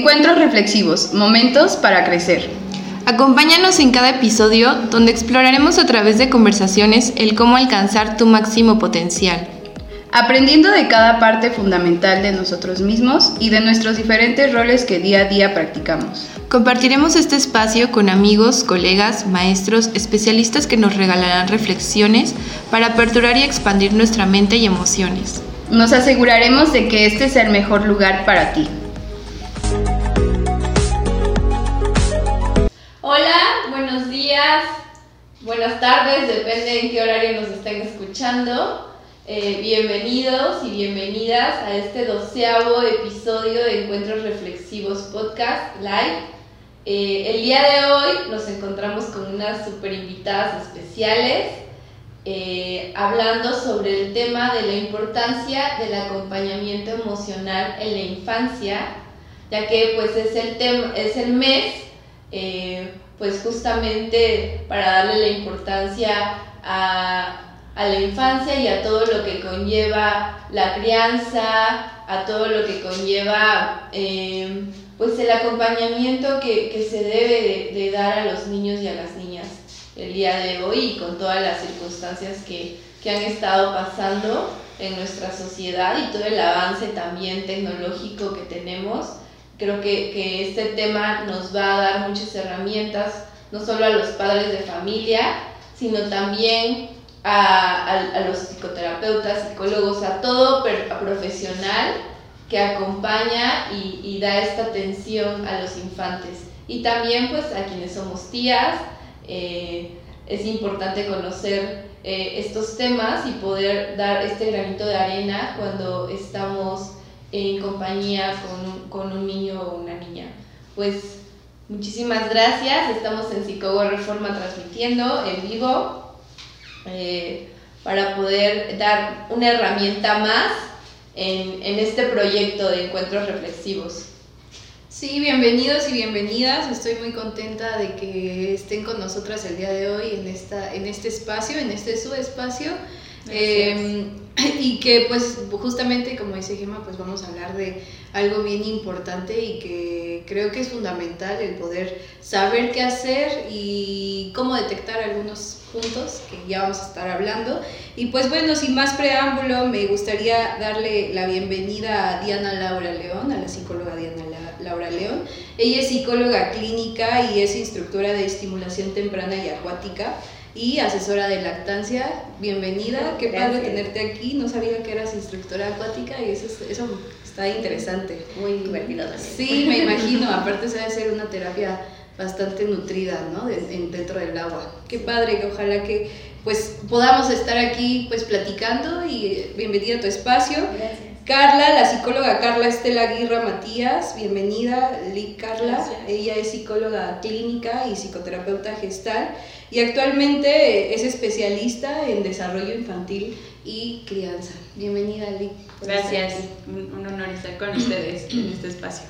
Encuentros reflexivos, momentos para crecer. Acompáñanos en cada episodio donde exploraremos a través de conversaciones el cómo alcanzar tu máximo potencial. Aprendiendo de cada parte fundamental de nosotros mismos y de nuestros diferentes roles que día a día practicamos. Compartiremos este espacio con amigos, colegas, maestros, especialistas que nos regalarán reflexiones para aperturar y expandir nuestra mente y emociones. Nos aseguraremos de que este sea el mejor lugar para ti. Días, buenas tardes, depende en qué horario nos estén escuchando. Eh, bienvenidos y bienvenidas a este doceavo episodio de Encuentros Reflexivos Podcast Live. Eh, el día de hoy nos encontramos con unas super invitadas especiales eh, hablando sobre el tema de la importancia del acompañamiento emocional en la infancia, ya que pues es el, tema, es el mes pues justamente para darle la importancia a a la infancia y a todo lo que conlleva la crianza, a todo lo que conlleva eh, pues el acompañamiento que, se debe de, dar a los niños y a las niñas el día de hoy con todas las circunstancias que, han estado pasando en nuestra sociedad y todo el avance también tecnológico que tenemos. Creo que, que este tema nos va a dar muchas herramientas, no solo a los padres de familia, sino también a, los psicoterapeutas, psicólogos, a todo profesional que acompaña y, da esta atención a los infantes. Y también pues a quienes somos tías, eh, es importante conocer eh, estos temas y poder dar este granito de arena cuando estamos en compañía con un, con un niño o una niña. Pues muchísimas gracias, estamos en Psicogo Reforma transmitiendo en vivo eh, para poder dar una herramienta más en, en este proyecto de encuentros reflexivos. Sí, bienvenidos y bienvenidas. Estoy muy contenta de que estén con nosotras el día de hoy en, esta, en este espacio, en este su espacio. Eh, y que pues justamente como dice Gemma, pues vamos a hablar de algo bien importante y que creo que es fundamental el poder saber qué hacer y cómo detectar algunos puntos que ya vamos a estar hablando. Y pues bueno, sin más preámbulo, me gustaría darle la bienvenida a Diana Laura León, a la psicóloga Diana Laura León. Ella es psicóloga clínica y es instructora de estimulación temprana y acuática y asesora de lactancia. Bienvenida, qué padre tenerte aquí. No sabía que eras instructora acuática y eso, eso está interesante. Muy divertido Sí, me imagino. Aparte, se debe ser una terapia bastante nutrida, ¿no? dentro del agua. Qué padre, que ojalá que pues podamos estar aquí pues platicando y bienvenida a tu espacio. Gracias. Carla, la psicóloga Carla Estela Aguirre Matías, bienvenida, Lick Carla. Ella es psicóloga clínica y psicoterapeuta gestal y actualmente es especialista en desarrollo infantil y crianza. Bienvenida, Lick. Gracias, un, honor estar con ustedes en este espacio.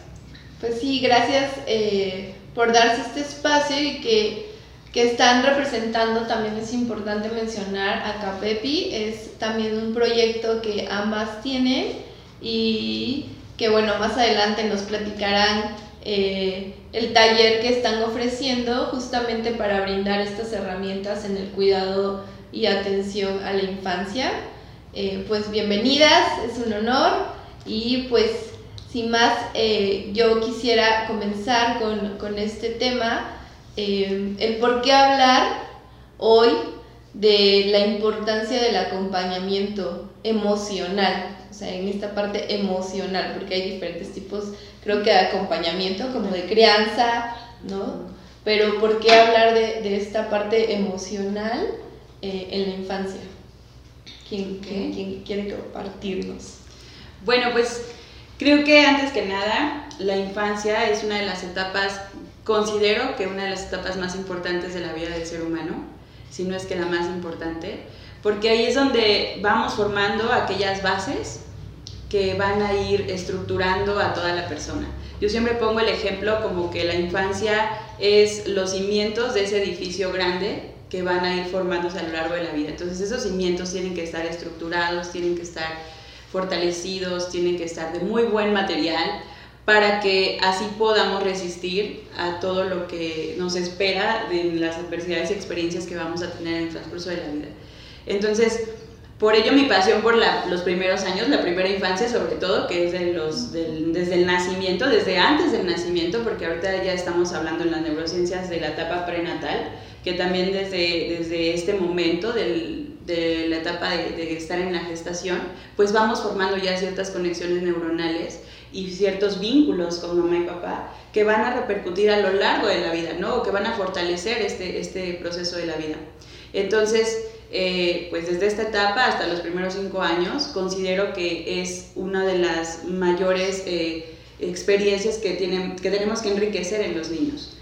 Pues sí, gracias eh, por darse este espacio y que, que, están representando, también es importante mencionar a Capepi, es también un proyecto que ambas tienen y que bueno, más adelante nos platicarán eh, el taller que están ofreciendo justamente para brindar estas herramientas en el cuidado y atención a la infancia. Eh, pues bienvenidas, es un honor y pues sin más eh, yo quisiera comenzar con, con este tema, el por qué hablar hoy de la importancia del acompañamiento emocional sea, en esta parte emocional, porque hay diferentes tipos, creo que de acompañamiento, como de crianza, ¿no? Pero ¿por qué hablar de, de esta parte emocional eh, en la infancia? ¿Quién, ¿quién, quiere compartirnos? Bueno, pues creo que antes que nada, la infancia es una de las etapas, considero que una de las etapas más importantes de la vida del ser humano, si no es que la más importante porque ahí es donde vamos formando aquellas bases que van a ir estructurando a toda la persona. Yo siempre pongo el ejemplo como que la infancia es los cimientos de ese edificio grande que van a ir formándose a lo largo de la vida. Entonces esos cimientos tienen que estar estructurados, tienen que estar fortalecidos, tienen que estar de muy buen material para que así podamos resistir a todo lo que nos espera de las adversidades y experiencias que vamos a tener en el transcurso de la vida. Entonces, por ello mi pasión por los primeros años, la primera infancia sobre todo, que es de los, desde el nacimiento, desde antes del nacimiento, porque ahorita ya estamos hablando en las neurociencias de la etapa prenatal, que también desde, desde este momento del, de la etapa de, de, estar en la gestación, pues vamos formando ya ciertas conexiones neuronales y ciertos vínculos con mamá y papá que van a repercutir a lo largo de la vida, ¿no? O que van a fortalecer este, este proceso de la vida. Entonces, eh, pues desde esta etapa hasta los primeros cinco años, considero que es una de las mayores eh, experiencias que, tienen, que tenemos que enriquecer en los niños.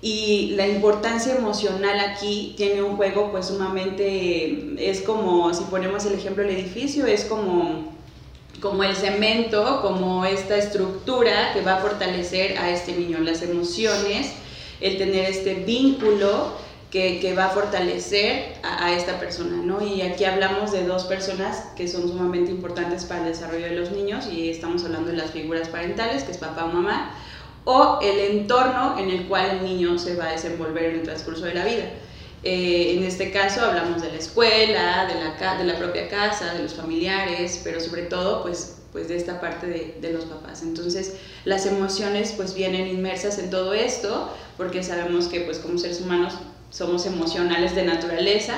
Y la importancia emocional aquí tiene un juego pues sumamente, es como, si ponemos el ejemplo del edificio, es como, como el cemento, como esta estructura que va a fortalecer a este niño, las emociones, el tener este vínculo que, va a fortalecer a, esta persona, ¿no? Y aquí hablamos de dos personas que son sumamente importantes para el desarrollo de los niños y estamos hablando de las figuras parentales, que es papá o mamá, o el entorno en el cual el niño se va a desenvolver en el transcurso de la vida. Eh, en este caso hablamos de la escuela, de la, de la propia casa, de los familiares, pero sobre todo pues pues de esta parte de, de, los papás. Entonces las emociones pues vienen inmersas en todo esto porque sabemos que pues como seres humanos somos emocionales de naturaleza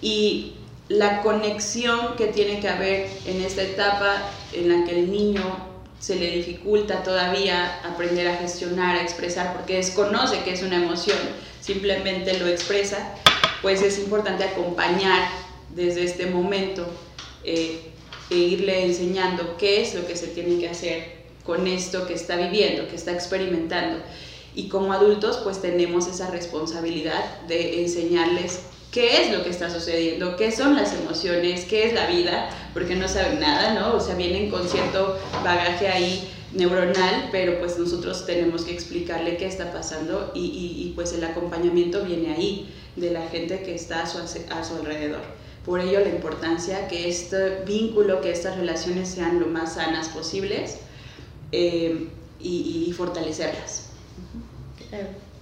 y la conexión que tiene que haber en esta etapa en la que el niño se le dificulta todavía aprender a gestionar, a expresar, porque desconoce que es una emoción, simplemente lo expresa, pues es importante acompañar desde este momento eh, e irle enseñando qué es lo que se tiene que hacer con esto que está viviendo, que está experimentando y como adultos pues tenemos esa responsabilidad de enseñarles qué es lo que está sucediendo, qué son las emociones, qué es la vida, porque no saben nada, ¿no? O sea, vienen con cierto bagaje ahí neuronal, pero pues nosotros tenemos que explicarle qué está pasando y, y, pues el acompañamiento viene ahí, de la gente que está a su, a su alrededor. Por ello la importancia que este vínculo, que estas relaciones sean lo más sanas posibles eh, y, y fortalecerlas.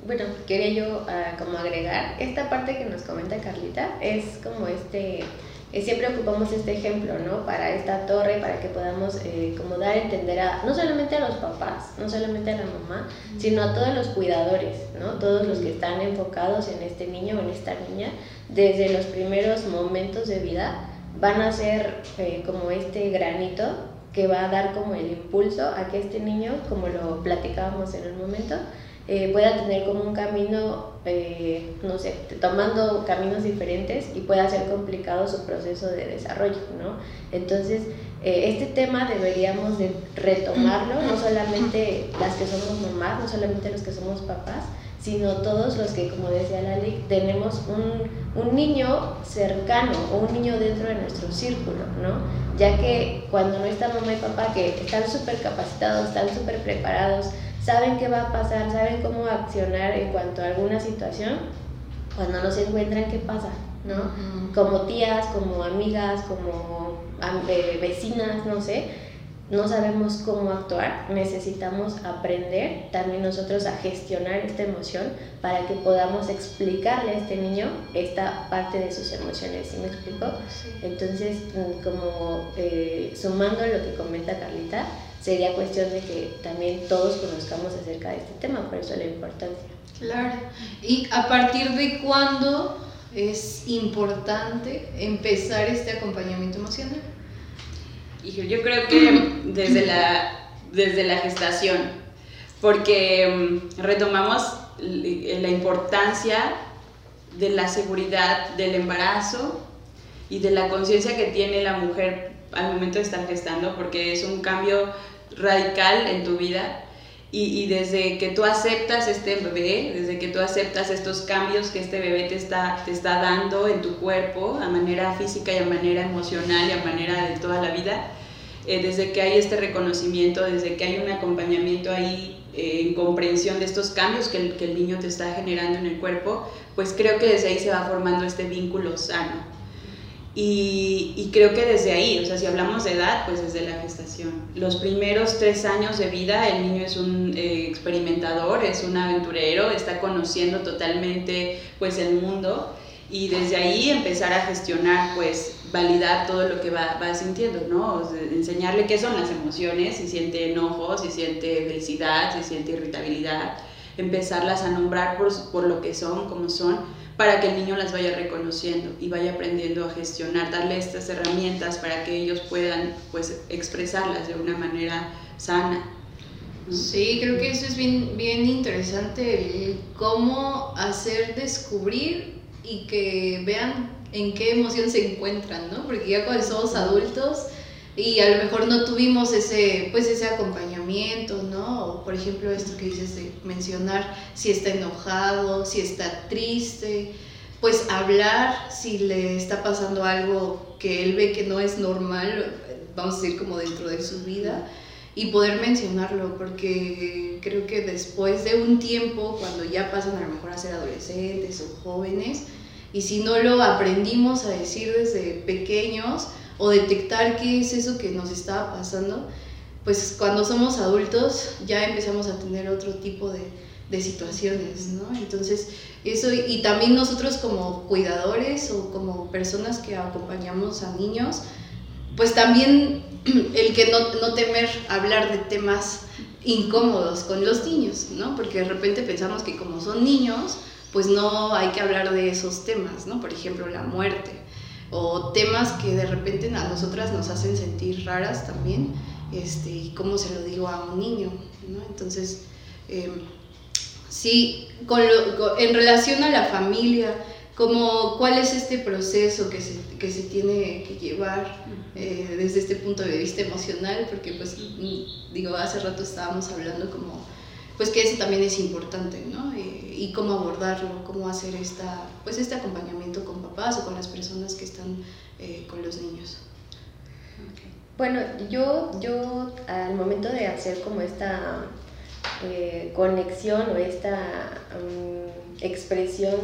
Bueno, quería yo ah, como agregar, esta parte que nos comenta Carlita es como este, eh, siempre ocupamos este ejemplo, ¿no? Para esta torre, para que podamos eh, como dar a entender a, no solamente a los papás, no solamente a la mamá, sino a todos los cuidadores, ¿no? Todos los que están enfocados en este niño o en esta niña, desde los primeros momentos de vida, van a ser eh, como este granito que va a dar como el impulso a que este niño, como lo platicábamos en el momento, eh, pueda tener como un camino, eh, no sé, tomando caminos diferentes y pueda ser complicado su proceso de desarrollo, ¿no? Entonces, eh, este tema deberíamos de retomarlo, no solamente las que somos mamás, no solamente los que somos papás, sino todos los que, como decía Lali, tenemos un, un niño cercano o un niño dentro de nuestro círculo, ¿no? Ya que cuando no está mamá y papá, que están súper capacitados, están súper preparados, saben qué va a pasar, saben cómo accionar en cuanto a alguna situación, cuando no se encuentran, ¿qué pasa? ¿no? Como tías, como amigas, como vecinas, no sé, no sabemos cómo actuar, necesitamos aprender también nosotros a gestionar esta emoción para que podamos explicarle a este niño esta parte de sus emociones, ¿sí me explico? Entonces, mm, como eh, sumando lo que comenta Carlita, sería cuestión de que también todos conozcamos acerca de este tema, por eso la importancia. Claro. ¿Y a partir de cuándo es importante empezar este acompañamiento emocional? Yo creo que desde la, desde la gestación, porque mm, retomamos la importancia de la seguridad del embarazo y de la conciencia que tiene la mujer al momento de estar gestando, porque es un cambio radical en tu vida. Y, desde que tú aceptas este bebé, desde que tú aceptas estos cambios que este bebé te está, te está dando en tu cuerpo, a manera física y a manera emocional y a manera de toda la vida, eh, desde que hay este reconocimiento, desde que hay un acompañamiento ahí eh, en comprensión de estos cambios que el, que el niño te está generando en el cuerpo, pues creo que desde ahí se va formando este vínculo sano Y, creo que desde ahí, o sea, si hablamos de edad, pues desde la gestación. Los primeros tres años de vida, el niño es un eh, experimentador, es un aventurero, está conociendo totalmente pues el mundo y desde ahí empezar a gestionar, pues validar todo lo que va, va sintiendo, ¿no? enseñarle qué son las emociones, si siente enojo, si siente felicidad, si siente irritabilidad, empezarlas a nombrar por, por lo que son, como son para que el niño las vaya reconociendo y vaya aprendiendo a gestionar, darle estas herramientas para que ellos puedan pues expresarlas de una manera sana. Sí, creo que eso es bien, bien interesante, cómo hacer descubrir y que vean en qué emoción se encuentran, ¿no? Porque ya cuando somos adultos y a lo mejor no tuvimos ese, pues ese acompañamiento, ¿no? O por ejemplo esto que dices de mencionar si está enojado, si está triste, pues hablar si le está pasando algo que él ve que no es normal, vamos a decir como dentro de su vida, y poder mencionarlo, porque creo que después de un tiempo, cuando ya pasan a lo mejor a ser adolescentes o jóvenes, y si no lo aprendimos a decir desde pequeños, o detectar qué es eso que nos estaba pasando, pues cuando somos adultos ya empezamos a tener otro tipo de, de situaciones, ¿no? Entonces, eso, y también nosotros como cuidadores o como personas que acompañamos a niños, pues también el que no, no temer hablar de temas incómodos con los niños, ¿no? Porque de repente pensamos que como son niños, pues no hay que hablar de esos temas, ¿no? Por ejemplo, la muerte o temas que de repente a nosotras nos hacen sentir raras también, este, y cómo se lo digo a un niño, ¿no? Entonces, em, sí, con en relación a la familia, como, ¿cuál es este proceso que se, que se tiene que llevar eh, desde este punto de vista emocional? Porque, pues, digo, hace rato estábamos hablando como pues que eso también es importante, ¿no? Eh, y cómo abordarlo, cómo hacer esta, pues este acompañamiento con papás o con las personas que están eh, con los niños. Bueno, yo, yo al momento de hacer como esta eh, conexión o esta mm, expresión,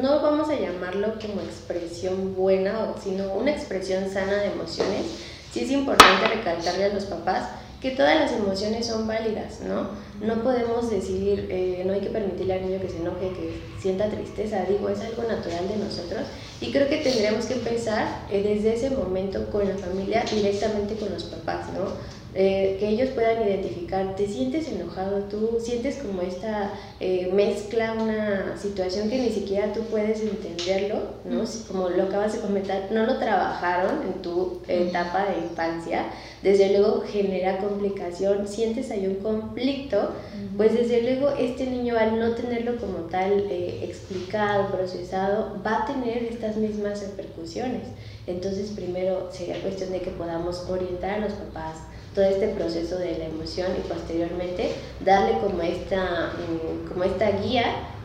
no vamos a llamarlo como expresión buena, sino una expresión sana de emociones, sí es importante recalcarle a los papás que todas las emociones son válidas, ¿no? No podemos decidir, eh, no hay que permitirle al niño que se enoje, que sienta tristeza, digo, es algo natural de nosotros y creo que tendríamos que empezar eh, desde ese momento con la familia, directamente con los papás, ¿no? Eh, que ellos puedan identificar, te sientes enojado tú, sientes como esta eh, mezcla, una situación que ni siquiera tú puedes entenderlo, ¿no? Como lo acabas de comentar, no lo trabajaron en tu etapa de infancia, desde luego genera complicación, sientes ahí un conflicto, pues desde luego este niño al no tenerlo como tal eh, explicado, procesado, va a tener estas mismas repercusiones. Entonces primero sería cuestión de que podamos orientar a los papás, todo este proceso de la emoción y posteriormente darle como esta, mm, como esta guía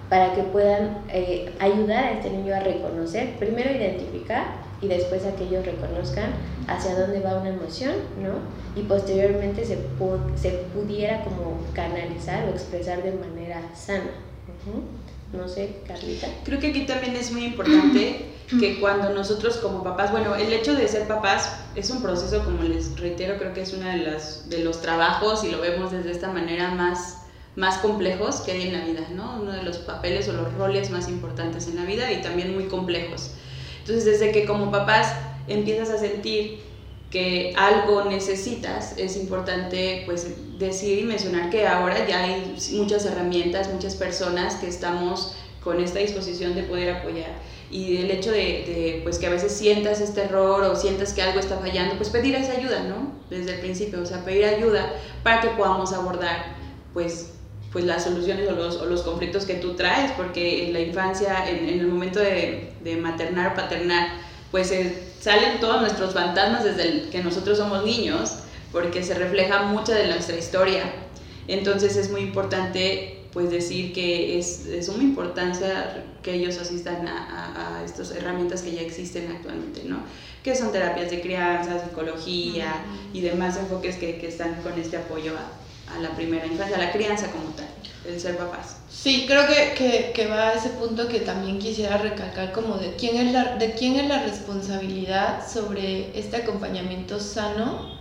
para que puedan eh, ayudar a este niño a reconocer, primero identificar y después a que ellos reconozcan hacia dónde va una emoción, ¿no? Y posteriormente se, se pudiera como canalizar o expresar de manera sana. No sé, Carlita. Creo que aquí también es muy importante que cuando nosotros como papás, bueno, el hecho de ser papás es un proceso, como les reitero, creo que es uno de, las, de los trabajos, y lo vemos desde esta manera, más, más complejos que hay en la vida, ¿no? Uno de los papeles o los roles más importantes en la vida y también muy complejos. Entonces, desde que como papás empiezas a sentir que algo necesitas, es importante pues decir y mencionar que ahora ya hay muchas herramientas, muchas personas que estamos con esta disposición de poder apoyar y el hecho de, pues que a veces sientas este error o sientas que algo está fallando, pues pedir esa ayuda, ¿no? Desde el principio, o sea, pedir ayuda para que podamos abordar pues, pues las soluciones o los, o los conflictos que tú traes, porque en la infancia, en, el momento de, de, maternar o paternar, pues eh, salen todos nuestros fantasmas desde el que nosotros somos niños, porque se refleja mucha de nuestra historia. Entonces es muy importante pues decir que es de suma importancia que ellos asistan a, a, estas herramientas que ya existen actualmente, ¿no? Que son terapias de crianza, psicología y demás enfoques que, que están con este apoyo a la primera infancia, a la crianza como tal, el ser papás. Sí, creo que, que, que, va a ese punto que también quisiera recalcar como de quién es la, de quién es la responsabilidad sobre este acompañamiento sano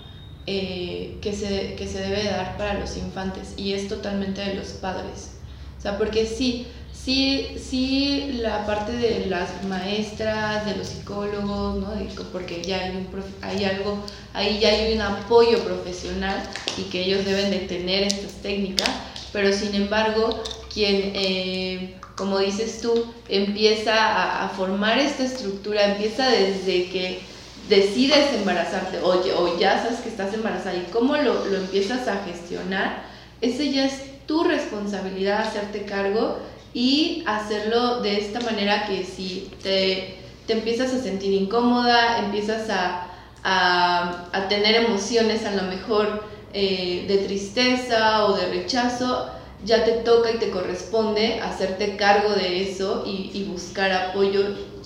eh, que, se, que se debe dar para los infantes y es totalmente de los padres. O sea, porque sí, sí, sí la parte de las maestras, de los psicólogos, ¿no? porque ya hay, un, hay algo, ahí ya hay un apoyo profesional y que ellos deben de tener estas técnicas, pero sin embargo, quien, eh, como dices tú, empieza a, formar esta estructura, empieza desde que decides embarazarte o, o ya sabes que estás embarazada y cómo lo, lo empiezas a gestionar, ese ya es tu responsabilidad hacerte cargo y hacerlo de esta manera que si te, te empiezas a sentir incómoda, empiezas a, a, a tener emociones a lo mejor eh, de tristeza o de rechazo, ya te toca y te corresponde hacerte cargo de eso y, y buscar apoyo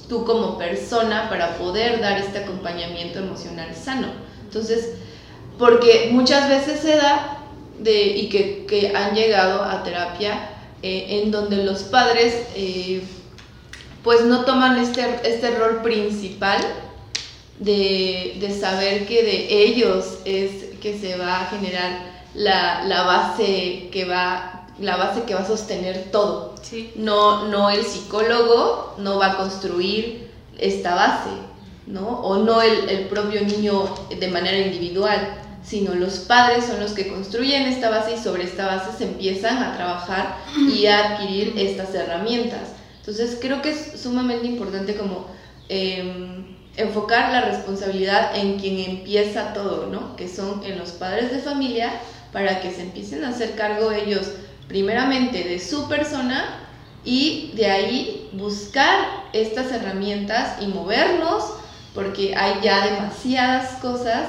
tú como persona para poder dar este acompañamiento emocional sano. Entonces, porque muchas veces se da de, y que, que han llegado a terapia eh, en donde los padres eh, pues no toman este, este rol principal de, de, saber que de ellos es que se va a generar la, la, base que va la base que va a sostener todo. No, no el psicólogo no va a construir esta base, ¿no? O no el, el propio niño de manera individual sino los padres son los que construyen esta base y sobre esta base se empiezan a trabajar y a adquirir estas herramientas. Entonces creo que es sumamente importante como em, enfocar la responsabilidad en quien empieza todo, ¿no? Que son en los padres de familia para que se empiecen a hacer cargo ellos primeramente de su persona y de ahí buscar estas herramientas y movernos porque hay ya demasiadas cosas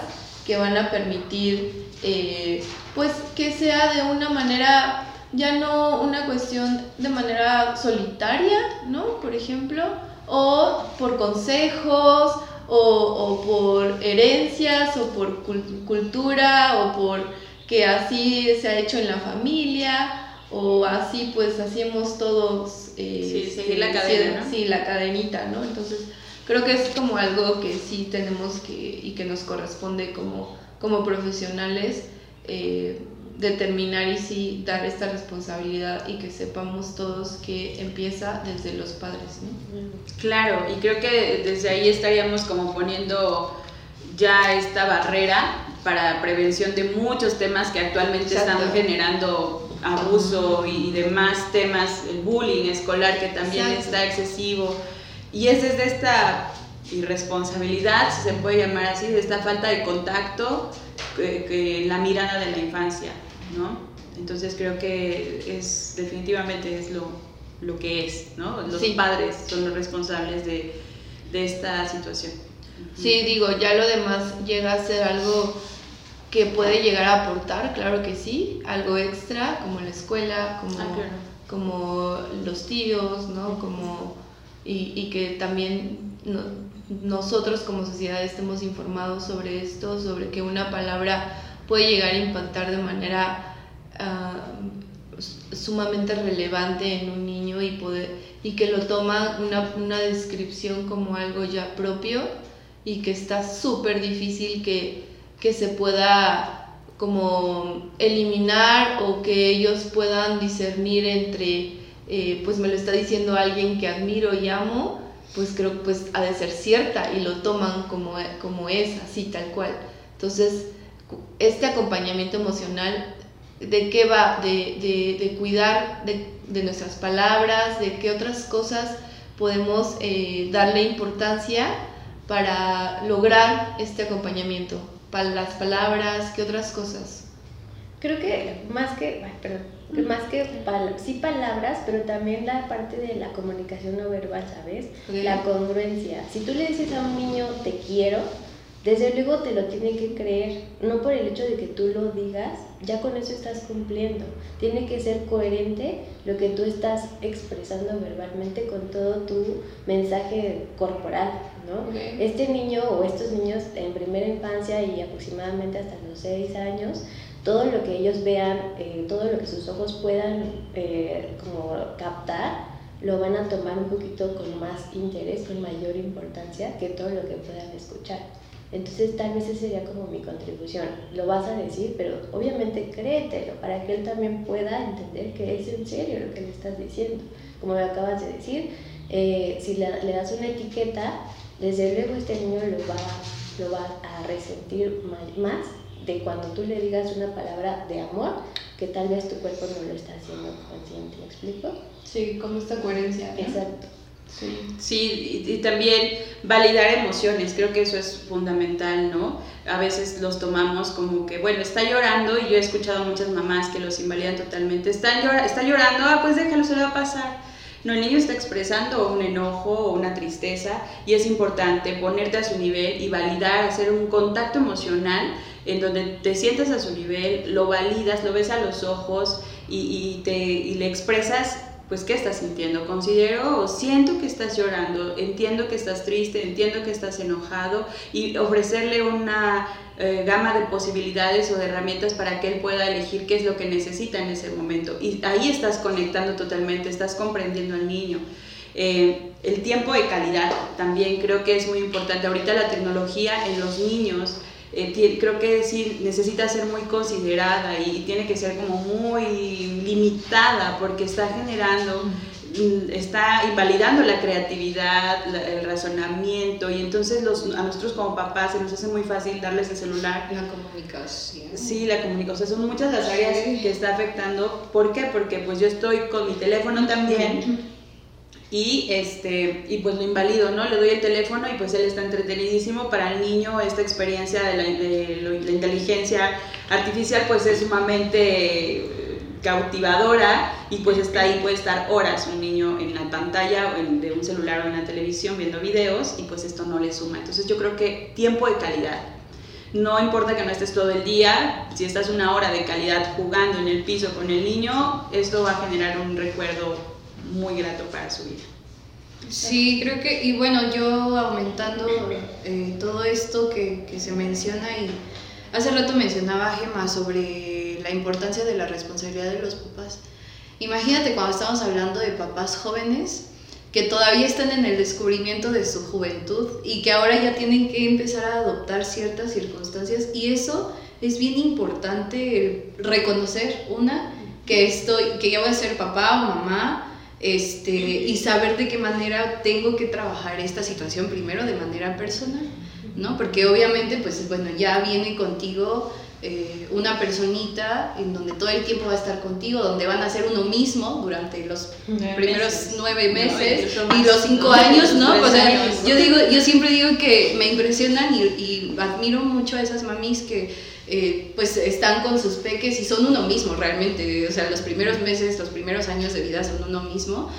que van a permitir eh, pues que sea de una manera ya no una cuestión de manera solitaria, ¿no? Por ejemplo, o por consejos, o, por herencias, o por cultura, o por que así se ha hecho en la familia, o así pues hacemos todos. Eh, sí, la cadena, Sí, la cadenita, ¿no? Entonces, creo que es como algo que sí tenemos que y que nos corresponde como, como profesionales eh, determinar y sí dar esta responsabilidad y que sepamos todos que empieza desde los padres. Claro, y creo que desde ahí estaríamos como poniendo ya esta barrera para prevención de muchos temas que actualmente están generando abuso y demás temas, el bullying escolar que también está excesivo y es desde esta irresponsabilidad, si se puede llamar así, de esta falta de contacto, que, la mirada de la infancia, ¿no? Entonces creo que es definitivamente es lo, lo que es, ¿no? Los padres son los responsables de, de esta situación. Sí, digo, ya lo demás llega a ser algo que puede llegar a aportar, claro que sí, algo extra, como la escuela, como, ah, como los tíos, ¿no? Como y, que también nosotros como sociedad estemos informados sobre esto, sobre que una palabra puede llegar a impactar de manera ah, sumamente relevante en un niño y, poder, y que lo toma una, una descripción como algo ya propio y que está súper difícil que, que se pueda como eliminar o que ellos puedan discernir entre eh, pues me lo está diciendo alguien que admiro y amo, pues creo pues ha de ser cierta y lo toman como, como es, así tal cual. Entonces, este acompañamiento emocional, ¿de qué va? De, de, cuidar de, de, nuestras palabras, de qué otras cosas podemos eh, darle importancia para lograr este acompañamiento. Para las palabras, ¿qué otras cosas? Creo que más que, perdón más que sí palabras, pero también la parte de la comunicación no verbal, ¿sabes? La congruencia. Si tú le dices a un niño te quiero, desde luego te lo tiene que creer, no por el hecho de que tú lo digas, ya con eso estás cumpliendo. Tiene que ser coherente lo que tú estás expresando verbalmente con todo tu mensaje corporal, ¿no? Este niño o estos niños en primera infancia y aproximadamente hasta los seis años todo lo que ellos vean, eh, todo lo que sus ojos puedan eh, como captar, lo van a tomar un poquito con más interés, con mayor importancia que todo lo que puedan escuchar. Entonces tal vez esa sería como mi contribución. Lo vas a decir, pero obviamente créetelo para que él también pueda entender que es en serio lo que le estás diciendo. Como me acabas de decir, eh, si le, le, das una etiqueta, desde luego este niño lo va, lo va a resentir más de cuando tú le digas una palabra de amor que tal vez tu cuerpo no lo está haciendo consciente. ¿Me explico? Sí, como esta coherencia. Exacto. Sí, sí y, también validar emociones, creo que eso es fundamental, ¿no? A veces los tomamos como que, bueno, está llorando y yo he escuchado a muchas mamás que los invalidan totalmente, está, llora, está llorando, ah, pues déjalo, se le va a pasar. No, el niño está expresando un enojo o una tristeza y es importante ponerte a su nivel y validar, hacer un contacto emocional en donde te sientas a su nivel, lo validas, lo ves a los ojos y, y te, y le expresas pues qué estás sintiendo. Considero siento que estás llorando, entiendo que estás triste, entiendo que estás enojado y ofrecerle una eh, gama de posibilidades o de herramientas para que él pueda elegir qué es lo que necesita en ese momento. Y ahí estás conectando totalmente, estás comprendiendo al niño. Eh, el tiempo de calidad también creo que es muy importante. Ahorita la tecnología en los niños eh, creo que sí necesita ser muy considerada y, tiene que ser como muy limitada porque está generando, mm, está invalidando la creatividad, el razonamiento y entonces los, a nosotros como papás se nos hace muy fácil darles el celular. La comunicación. Sí, la comunicación. Son muchas las áreas que está afectando. ¿Por qué? Porque pues yo estoy con mi teléfono también y este y pues lo invalido, ¿no? Le doy el teléfono y pues él está entretenidísimo. Para el niño esta experiencia de la, la inteligencia artificial pues es sumamente eh, cautivadora y pues está ahí, puede estar horas un niño en la pantalla o de un celular o en la televisión viendo videos y pues esto no le suma. Entonces yo creo que tiempo de calidad. No importa que no estés todo el día, si estás una hora de calidad jugando en el piso con el niño, esto va a generar un recuerdo muy grato para su vida. Sí, creo que, y bueno, yo aumentando eh, todo esto que, que, se menciona y hace rato mencionaba Gema sobre la importancia de la responsabilidad de los papás. Imagínate cuando estamos hablando de papás jóvenes que todavía están en el descubrimiento de su juventud y que ahora ya tienen que empezar a adoptar ciertas circunstancias y eso es bien importante reconocer una que estoy que ya voy a ser papá o mamá este, y saber de qué manera tengo que trabajar esta situación primero de manera personal, ¿no? Porque obviamente, pues bueno, ya viene contigo eh, una personita en donde todo el tiempo va a estar contigo, donde van a ser uno mismo durante los primeros nueve meses y los cinco años, ¿no? O sea, yo digo, yo siempre digo que me impresionan y, y admiro mucho a esas mamis que eh, pues están con sus peques y son uno mismo realmente, o sea, los primeros meses, los primeros años de vida son uno mismo.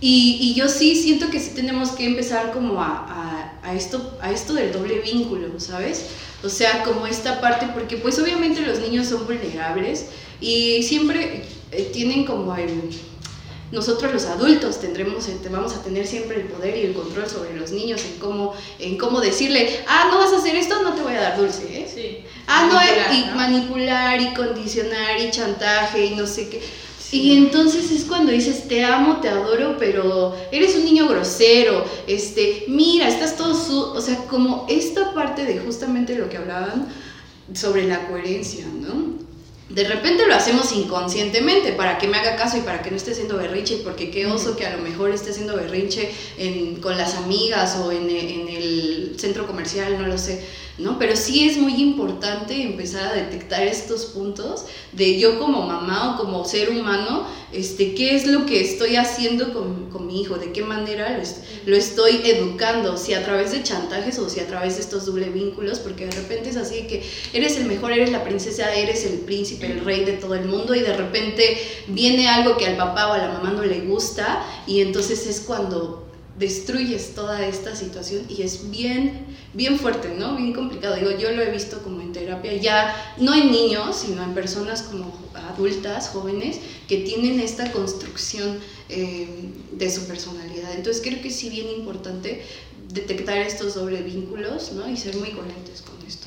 Y, yo sí siento que sí tenemos que empezar como a, a, a, esto, a esto del doble vínculo, ¿sabes? O sea, como esta parte, porque pues obviamente los niños son vulnerables y siempre eh, tienen como el nosotros los adultos tendremos, vamos a tener siempre el poder y el control sobre los niños en cómo, en cómo decirle, ah, no vas a hacer esto, no te voy a dar dulce, ¿eh? Sí. Ah, manipular, no, y manipular y condicionar y chantaje y no sé qué. Y entonces es cuando dices, te amo, te adoro, pero eres un niño grosero, este, mira, estás todo su... O sea, como esta parte de justamente lo que hablaban sobre la coherencia, ¿no? De repente lo hacemos inconscientemente para que me haga caso y para que no esté haciendo berrinche, porque qué oso que a lo mejor esté haciendo berrinche con las amigas o en, en, el centro comercial, no lo sé. ¿No? Pero sí es muy importante empezar a detectar estos puntos de yo como mamá o como ser humano, este, qué es lo que estoy haciendo con, con mi hijo, de qué manera lo, lo, estoy educando, si a través de chantajes o si a través de estos doble vínculos, porque de repente es así que eres el mejor, eres la princesa, eres el príncipe, el rey de todo el mundo y de repente viene algo que al papá o a la mamá no le gusta y entonces es cuando destruyes toda esta situación y es bien, bien fuerte, ¿no? Bien complicado. Digo, yo lo he visto como en terapia, ya no en niños, sino en personas como adultas, jóvenes, que tienen esta construcción eh, de su personalidad. Entonces creo que sí bien importante detectar estos doble vínculos, ¿no? Y ser muy coherentes con esto.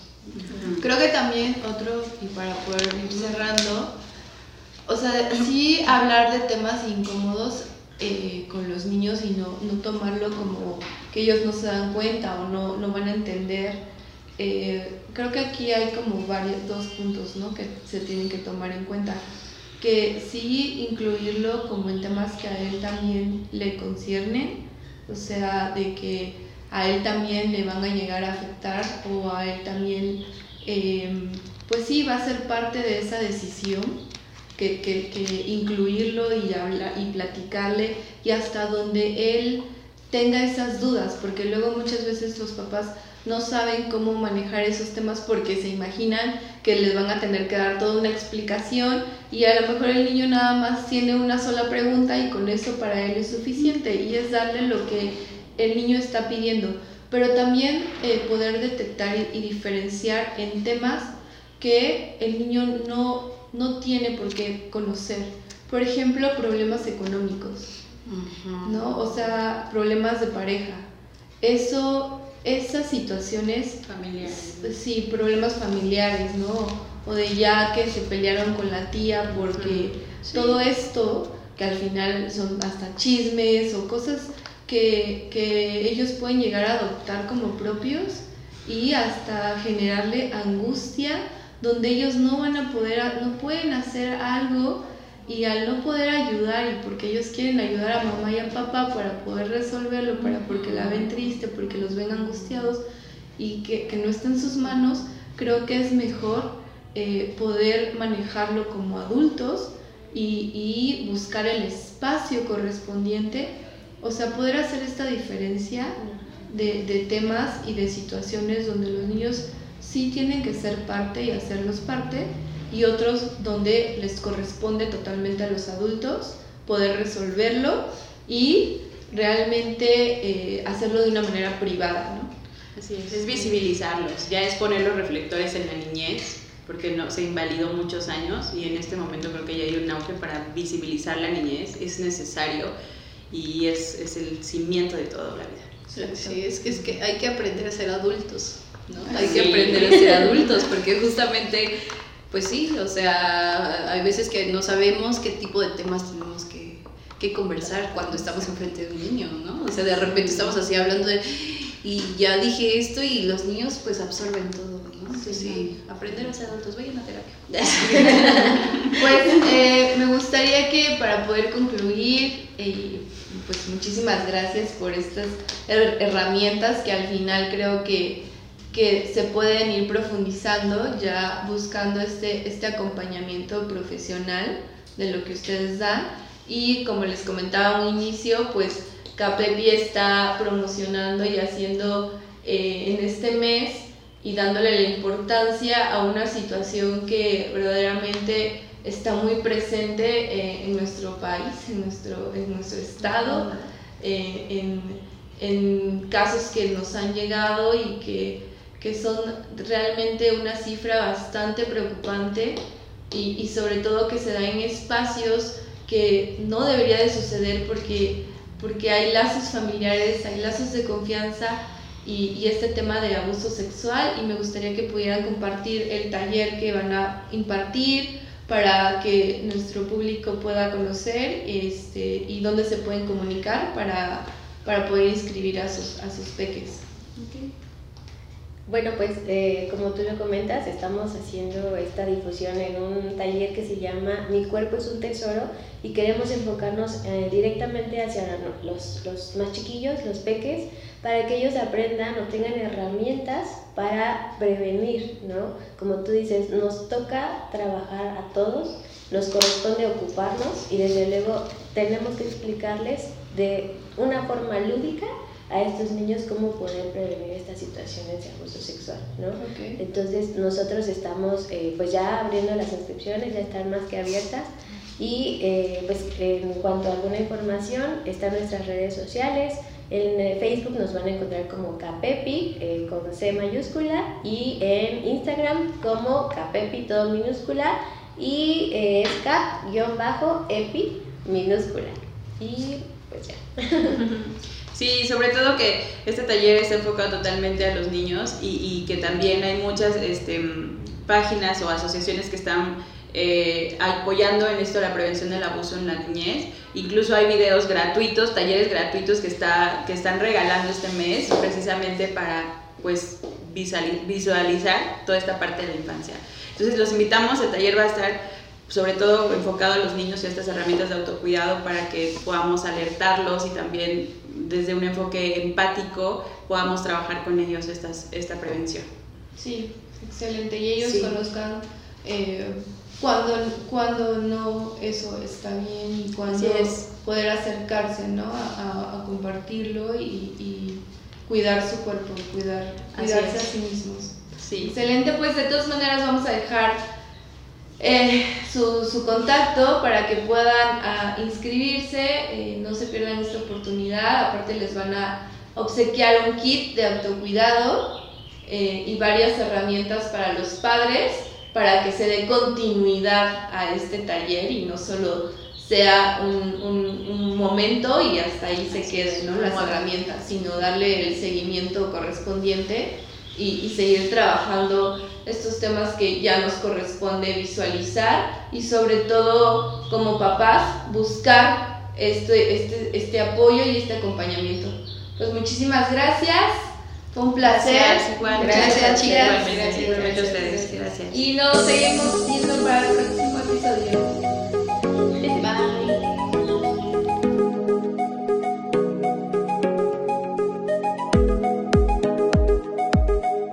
Creo que también otro, y para poder ir cerrando, o sea, sí hablar de temas incómodos eh, con los niños y no, no, tomarlo como que ellos no se dan cuenta o no, no van a entender. Eh, creo que aquí hay como varios, dos puntos ¿no? que se tienen que tomar en cuenta. Que sí incluirlo como en temas que a él también le conciernen, o sea, de que a él también le van a llegar a afectar o a él también, eh, pues sí, va a ser parte de esa decisión que, que, incluirlo y, hablar, y platicarle y hasta donde él tenga esas dudas, porque luego muchas veces los papás no saben cómo manejar esos temas porque se imaginan que les van a tener que dar toda una explicación y a lo mejor el niño nada más tiene una sola pregunta y con eso para él es suficiente y es darle lo que el niño está pidiendo, pero también eh, poder detectar y diferenciar en temas que el niño no no tiene por qué conocer. Por ejemplo, problemas económicos, ¿no? O sea, problemas de pareja. Eso, esas situaciones... Familiares. Sí, problemas familiares, ¿no? O de ya que se pelearon con la tía porque todo esto, que al final son hasta chismes o cosas que, que ellos pueden llegar a adoptar como propios y hasta generarle angustia donde ellos no van a poder, no pueden hacer algo y al no poder ayudar y porque ellos quieren ayudar a mamá y a papá para poder resolverlo, para porque la ven triste, porque los ven angustiados y que, que no está en sus manos, creo que es mejor eh, poder manejarlo como adultos y, y buscar el espacio correspondiente, o sea, poder hacer esta diferencia de, de temas y de situaciones donde los niños sí tienen que ser parte y hacerlos parte, y otros donde les corresponde totalmente a los adultos poder resolverlo y realmente eh, hacerlo de una manera privada, ¿no? Así es, es visibilizarlos, ya es poner los reflectores en la niñez, porque no, se invalidó muchos años y en este momento creo que ya hay un auge para visibilizar la niñez, es necesario y es, es el cimiento de toda la vida. Sí, es que, es que hay que aprender a ser adultos. Hay que aprender a ser adultos porque justamente, pues sí, o sea, hay veces que no sabemos qué tipo de temas tenemos que, que conversar cuando estamos enfrente de un niño, ¿no? O sea, de repente estamos así hablando de, y ya dije esto y los niños pues absorben todo, ¿no? Entonces sí, aprender a ser adultos, vayan a terapia. pues eh, me gustaría que para poder concluir, eh, pues muchísimas gracias por estas herramientas que al final creo que que se pueden ir profundizando ya buscando este, este acompañamiento profesional de lo que ustedes dan. Y como les comentaba a un inicio, pues Capepi está promocionando y haciendo eh, en este mes y dándole la importancia a una situación que verdaderamente está muy presente eh, en nuestro país, en nuestro, en nuestro estado, eh, en, en casos que nos han llegado y que que son realmente una cifra bastante preocupante y, y, sobre todo que se da en espacios que no debería de suceder porque, porque hay lazos familiares, hay lazos de confianza y, y, este tema de abuso sexual y me gustaría que pudieran compartir el taller que van a impartir para que nuestro público pueda conocer este, y dónde se pueden comunicar para, para poder inscribir a sus, a sus peques. Okay. Bueno, pues eh, como tú lo comentas, estamos haciendo esta difusión en un taller que se llama Mi cuerpo es un tesoro y queremos enfocarnos eh, directamente hacia los, los, más chiquillos, los peques, para que ellos aprendan o tengan herramientas para prevenir, ¿no? Como tú dices, nos toca trabajar a todos, nos corresponde ocuparnos y desde luego tenemos que explicarles de una forma lúdica a estos niños cómo poder prevenir estas situaciones de abuso sexual, ¿no? Okay. Entonces nosotros estamos eh, pues ya abriendo las inscripciones, ya están más que abiertas y eh, pues en cuanto a alguna información están nuestras redes sociales, en eh, Facebook nos van a encontrar como Capepi eh, con C mayúscula y en Instagram como Capepi todo minúscula y eh, es cap-epi minúscula y pues ya. Sí, sobre todo que este taller está enfocado totalmente a los niños y, y que también hay muchas este, páginas o asociaciones que están eh, apoyando en esto la prevención del abuso en la niñez. Incluso hay videos gratuitos, talleres gratuitos que, está, que están regalando este mes precisamente para pues, visualizar toda esta parte de la infancia. Entonces los invitamos, el taller va a estar sobre todo enfocado a los niños y a estas herramientas de autocuidado para que podamos alertarlos y también desde un enfoque empático podamos trabajar con ellos estas, esta prevención. Sí, excelente. Y ellos conozcan eh, cuando, cuando no eso está bien y cuando es. poder acercarse ¿no? a, a, compartirlo y, y, cuidar su cuerpo, cuidar, cuidarse a sí mismos. Sí. Excelente, pues de todas maneras vamos a dejar eh, su, su, contacto para que puedan uh, inscribirse, eh, no se pierdan esta oportunidad, aparte les van a obsequiar un kit de autocuidado eh, y varias herramientas para los padres para que se dé continuidad a este taller y no solo sea un, un, un momento y hasta ahí se queden ¿no? las herramientas, sino darle el seguimiento correspondiente y, y, seguir trabajando estos temas que ya nos corresponde visualizar y sobre todo como papás buscar este, este, este apoyo y este acompañamiento. Pues muchísimas gracias. Fue un placer. Gracias, igual. Gracias, gracias chicas. Igualmente, gracias, gracias, gracias. Y nos seguimos